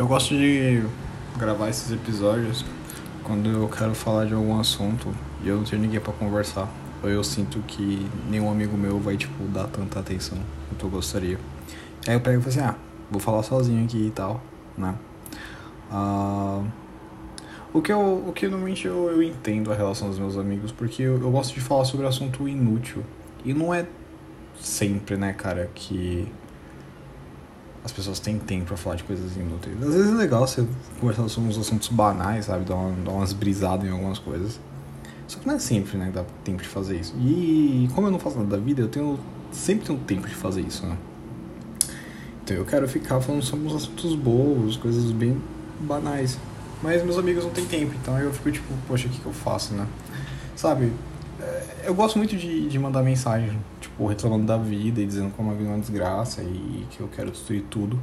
Eu gosto de gravar esses episódios quando eu quero falar de algum assunto e eu não tenho ninguém para conversar. Ou eu sinto que nenhum amigo meu vai, tipo, dar tanta atenção quanto eu gostaria. Aí eu pego e falo assim, ah, vou falar sozinho aqui e tal, né? Ah, o que, eu, o que normalmente eu, eu entendo a relação dos meus amigos, porque eu, eu gosto de falar sobre assunto inútil. E não é sempre, né, cara, que as pessoas têm tempo pra falar de coisas inúteis. Às vezes é legal você conversar sobre uns assuntos banais, sabe? Dar, uma, dar umas brisadas em algumas coisas. Só que não é sempre, né, que dá tempo de fazer isso. E como eu não faço nada da vida, eu tenho sempre tenho tempo de fazer isso, né? Então eu quero ficar falando sobre uns assuntos bobos, coisas bem banais. Mas meus amigos não têm tempo, então eu fico tipo, poxa, o que, que eu faço, né? Sabe? É, eu gosto muito de, de mandar mensagem, tipo, reclamando da vida e dizendo como a vida é uma desgraça e que eu quero destruir tudo.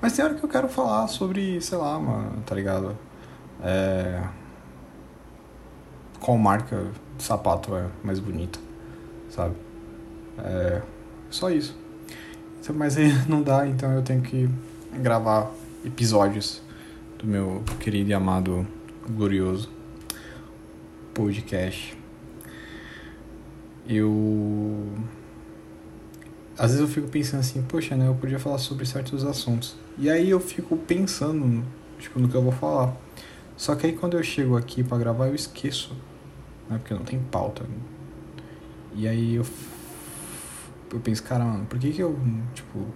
Mas tem hora que eu quero falar sobre, sei lá, mano, tá ligado? É... Qual marca de sapato é mais bonita, sabe? É... Só isso. Mas aí não dá, então eu tenho que gravar episódios do meu querido e amado, glorioso podcast eu. Às vezes eu fico pensando assim, poxa, né? Eu podia falar sobre certos assuntos. E aí eu fico pensando, tipo, no que eu vou falar. Só que aí quando eu chego aqui para gravar eu esqueço, né? Porque não tem pauta. E aí eu. Eu penso, cara, mano, por que que eu, tipo.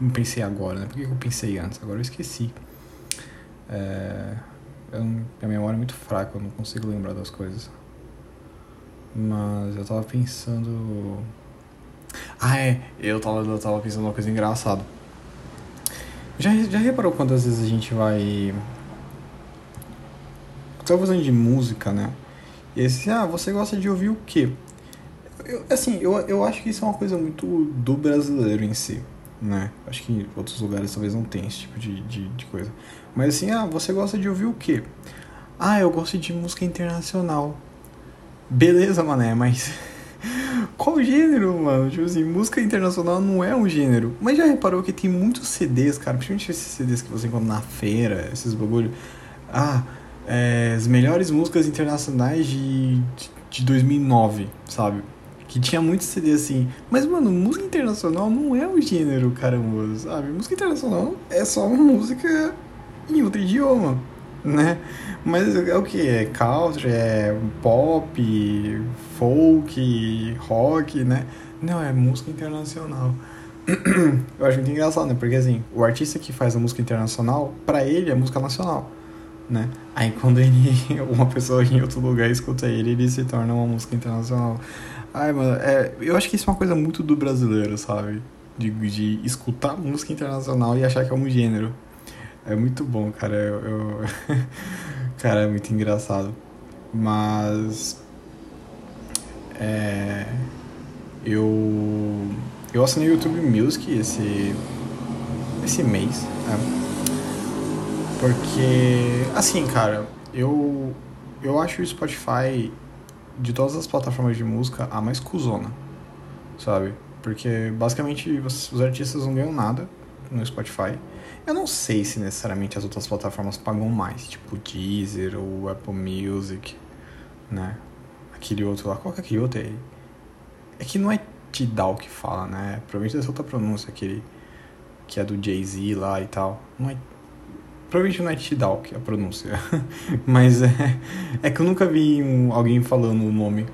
Não pensei agora, né? Por que, que eu pensei antes? Agora eu esqueci. É, eu, minha memória é muito fraca, eu não consigo lembrar das coisas. Mas eu tava pensando. Ah, é. Eu tava, eu tava pensando uma coisa engraçada. Já, já reparou quantas vezes a gente vai. Tava fazendo de música, né? E assim, ah, você gosta de ouvir o quê? Eu, assim, eu, eu acho que isso é uma coisa muito do brasileiro em si, né? Acho que em outros lugares talvez não tenha esse tipo de, de, de coisa. Mas assim, ah, você gosta de ouvir o quê? Ah, eu gosto de música internacional. Beleza, mané, mas. Qual gênero, mano? Tipo assim, música internacional não é um gênero. Mas já reparou que tem muitos CDs, cara? Principalmente esses CDs que você encontra na feira, esses bagulho. Ah, é, as melhores músicas internacionais de, de 2009, sabe? Que tinha muitos CDs assim. Mas, mano, música internacional não é um gênero, caramba, sabe? Música internacional é só uma música em outro idioma né? Mas é o que? É country, é pop, folk, rock, né? Não, é música internacional. Eu acho muito engraçado, né? Porque assim, o artista que faz a música internacional, para ele é música nacional, né? Aí quando ele, uma pessoa em outro lugar escuta ele, ele se torna uma música internacional. Ai, mano, é, eu acho que isso é uma coisa muito do brasileiro, sabe? De, de escutar música internacional e achar que é um gênero. É muito bom, cara. Eu, eu... cara, é muito engraçado. Mas. É. Eu. Eu assinei o YouTube Music esse. Esse mês, né? Porque. Assim, cara, eu. Eu acho o Spotify, de todas as plataformas de música, a mais cuzona. Sabe? Porque basicamente os artistas não ganham nada no Spotify. Eu não sei se necessariamente as outras plataformas pagam mais, tipo Deezer ou Apple Music, né? Aquele outro lá, qual que é aquele outro aí? É que não é Tidal que fala, né? Provavelmente essa outra pronúncia, aquele que é do Jay-Z lá e tal. Não é Provavelmente não é Tidal que é a pronúncia. mas é, é que eu nunca vi um, alguém falando o nome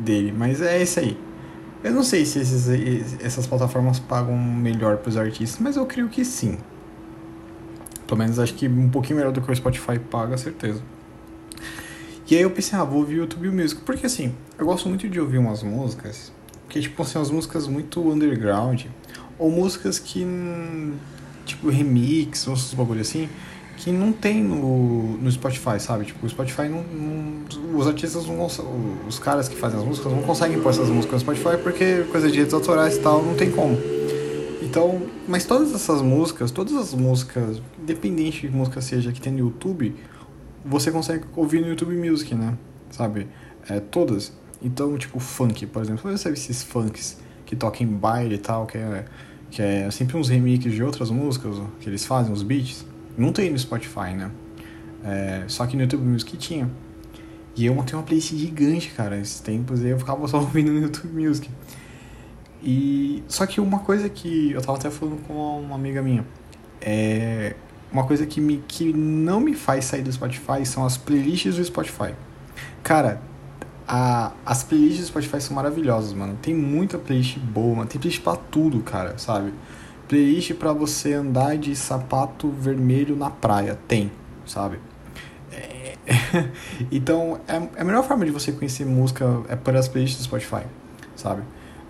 dele. Mas é esse aí. Eu não sei se esses, essas plataformas pagam melhor para os artistas, mas eu creio que sim. Pelo menos acho que um pouquinho melhor do que o Spotify paga, certeza. E aí eu pensei, ah, vou ouvir o YouTube Music. Porque assim, eu gosto muito de ouvir umas músicas que, tipo assim, umas músicas muito underground. Ou músicas que, tipo, remix, ou esses bagulho assim, que não tem no, no Spotify, sabe? Tipo, o Spotify não, não, Os artistas não Os caras que fazem as músicas não conseguem pôr essas músicas no Spotify porque coisa de direitos autorais e tal, não tem como. Então, mas todas essas músicas, todas as músicas, independente de música seja que tem no YouTube, você consegue ouvir no YouTube Music, né? Sabe? É, todas. Então, tipo, funk, por exemplo. Você sabe esses funks que tocam em baile e tal, que é, que é sempre uns remakes de outras músicas que eles fazem, os beats. Não tem no Spotify, né? É, só que no YouTube Music tinha. E eu montei uma playlist gigante, cara, esses tempos, e eu ficava só ouvindo no YouTube Music. E só que uma coisa que eu tava até falando com uma amiga minha, é uma coisa que me que não me faz sair do Spotify são as playlists do Spotify. Cara, a, as playlists do Spotify são maravilhosas, mano. Tem muita playlist boa, mano. Tem playlist pra tudo, cara, sabe? Playlist para você andar de sapato vermelho na praia, tem, sabe? É... então, é, é, a melhor forma de você conhecer música é por as playlists do Spotify, sabe?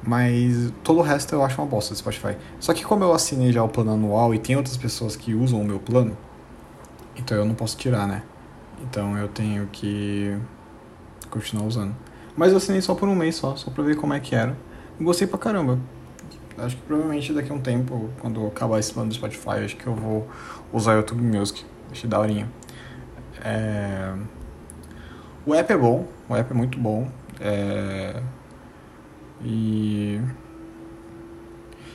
Mas todo o resto eu acho uma bosta do Spotify. Só que como eu assinei já o plano anual e tem outras pessoas que usam o meu plano, então eu não posso tirar, né? Então eu tenho que continuar usando. Mas eu assinei só por um mês só, só pra ver como é que era. E gostei pra caramba. Acho que provavelmente daqui a um tempo, quando acabar esse plano do Spotify, acho que eu vou usar o YouTube Music. Achei daorinha. É... O app é bom, o app é muito bom. É... E...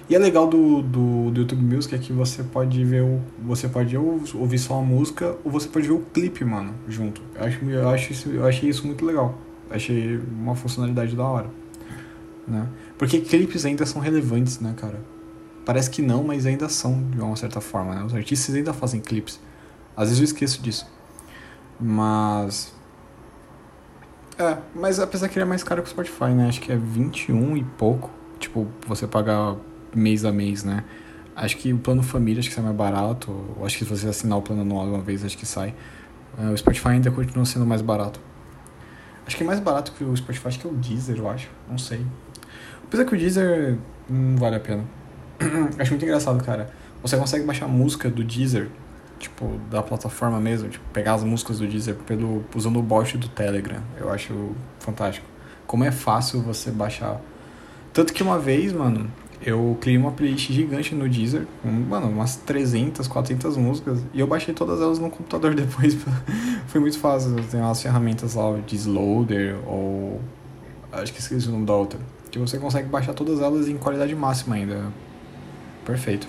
E é legal do, do, do, YouTube Music é que você pode ver o. Você pode ou ouvir só a música ou você pode ver o clipe, mano, junto. Eu, acho, eu, acho isso, eu achei isso muito legal. Achei uma funcionalidade da hora. Né? Porque clipes ainda são relevantes, né, cara? Parece que não, mas ainda são, de uma certa forma, né? Os artistas ainda fazem clipes. Às vezes eu esqueço disso. Mas. É, mas apesar que ele é mais caro que o Spotify, né? Acho que é 21 e pouco. Tipo, você pagar mês a mês, né? Acho que o plano família acho que sai mais barato. Acho que se você assinar o plano anual uma vez, acho que sai. É, o Spotify ainda continua sendo mais barato. Acho que é mais barato que o Spotify, acho que é o Deezer, eu acho. Não sei. Apesar que o Deezer não vale a pena. acho muito engraçado, cara. Você consegue baixar música do Deezer, tipo, da plataforma mesmo, tipo, pegar as músicas do Deezer pelo, usando o bot do Telegram. Eu acho fantástico. Como é fácil você baixar. Tanto que uma vez, mano, eu criei uma playlist gigante no Deezer, com, mano, umas 300, 400 músicas, e eu baixei todas elas no computador depois. Foi muito fácil, tem umas ferramentas lá, o Disloader, ou... acho que esqueci o nome da outra, que você consegue baixar todas elas em qualidade máxima ainda. Perfeito.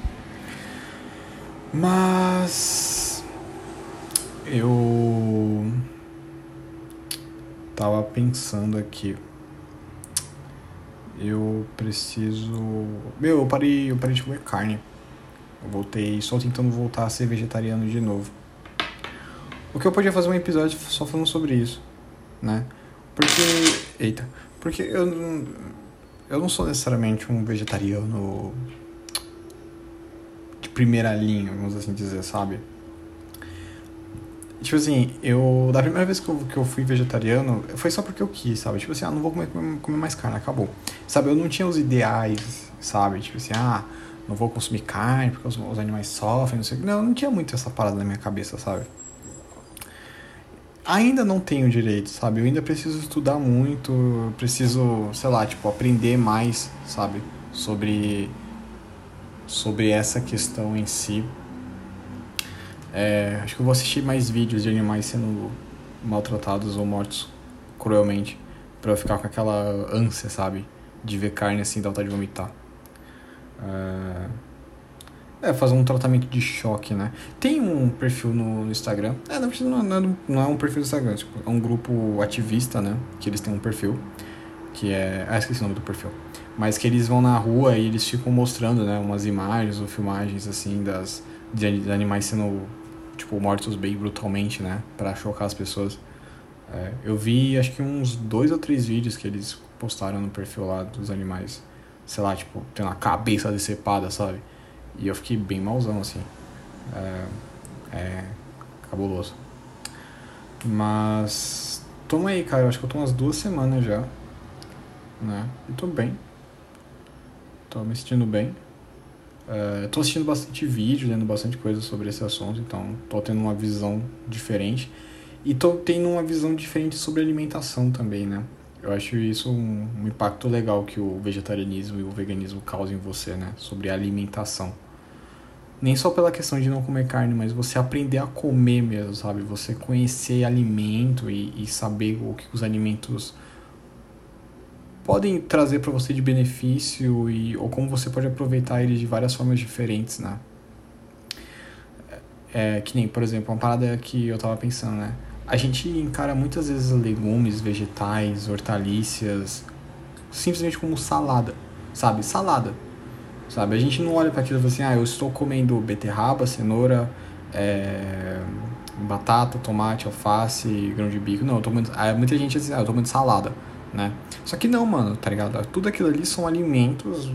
Mas... Eu... Tava pensando aqui eu preciso. Meu, eu parei, eu parei de comer carne. Eu voltei, só tentando voltar a ser vegetariano de novo. O que eu podia fazer um episódio só falando sobre isso, né? Porque. Eita. Porque eu não. Eu não sou necessariamente um vegetariano primeira linha, vamos assim dizer, sabe? Tipo assim, eu. Da primeira vez que eu, que eu fui vegetariano, foi só porque eu quis, sabe? Tipo assim, ah, não vou comer, comer mais carne, acabou. Sabe, eu não tinha os ideais, sabe? Tipo assim, ah, não vou consumir carne porque os, os animais sofrem, não sei o que. Não, não tinha muito essa parada na minha cabeça, sabe? Ainda não tenho direito, sabe? Eu ainda preciso estudar muito, preciso, sei lá, tipo, aprender mais, sabe? Sobre. Sobre essa questão em si. É, acho que eu vou assistir mais vídeos de animais sendo maltratados ou mortos cruelmente. Pra eu ficar com aquela ânsia, sabe? De ver carne assim, dá vontade de vomitar. É, é fazer um tratamento de choque, né? Tem um perfil no, no Instagram. É, não, não, é, não é um perfil do Instagram, tipo, é um grupo ativista, né? Que eles têm um perfil. Que é. Ah, esqueci o nome do perfil. Mas que eles vão na rua e eles ficam mostrando, né? Umas imagens ou filmagens, assim, das, de, de animais sendo tipo, mortos bem brutalmente, né? Pra chocar as pessoas. É, eu vi, acho que uns dois ou três vídeos que eles postaram no perfil lá dos animais. Sei lá, tipo, tendo a cabeça decepada, sabe? E eu fiquei bem malzão, assim. É, é cabuloso. Mas... Toma aí, cara. Eu acho que eu tô umas duas semanas já. Né? E tô bem. Tô me sentindo bem. Uh, tô assistindo bastante vídeo, lendo bastante coisa sobre esse assunto, então tô tendo uma visão diferente. E tô tendo uma visão diferente sobre alimentação também, né? Eu acho isso um, um impacto legal que o vegetarianismo e o veganismo causam em você, né? Sobre alimentação. Nem só pela questão de não comer carne, mas você aprender a comer mesmo, sabe? Você conhecer alimento e, e saber o que os alimentos podem trazer para você de benefício e ou como você pode aproveitar eles de várias formas diferentes, né? É, que nem, por exemplo, uma parada que eu tava pensando, né? A gente encara muitas vezes legumes, vegetais, hortaliças, simplesmente como salada, sabe? Salada, sabe? A gente não olha para aquilo e fala assim, ah, eu estou comendo beterraba, cenoura, é, batata, tomate, alface, grão de bico. Não, eu tô comendo... muita gente diz assim, ah, eu tô comendo salada, né? Só que não, mano, tá ligado? Tudo aquilo ali são alimentos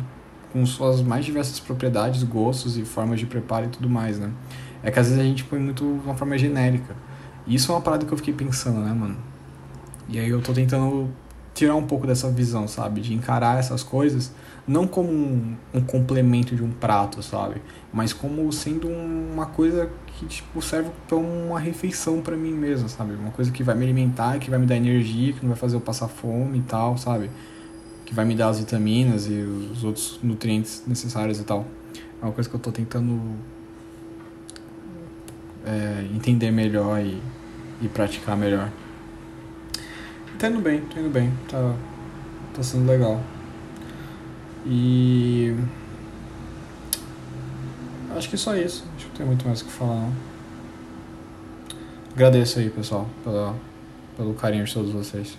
com suas mais diversas propriedades, gostos e formas de preparo e tudo mais, né? É que às vezes a gente põe muito uma forma genérica. E isso é uma parada que eu fiquei pensando, né, mano? E aí eu tô tentando tirar um pouco dessa visão, sabe? De encarar essas coisas não como um, um complemento de um prato, sabe? Mas como sendo uma coisa que tipo serve para uma refeição para mim mesmo, sabe? Uma coisa que vai me alimentar, que vai me dar energia, que não vai fazer eu passar fome e tal, sabe? Que vai me dar as vitaminas e os outros nutrientes necessários e tal. É uma coisa que eu tô tentando é, entender melhor e, e praticar melhor. Tá indo bem, tá indo bem, tá, tá sendo legal. E. Acho que só isso. Acho que não tem muito mais o que falar, não. Agradeço aí, pessoal, pela, pelo carinho de todos vocês.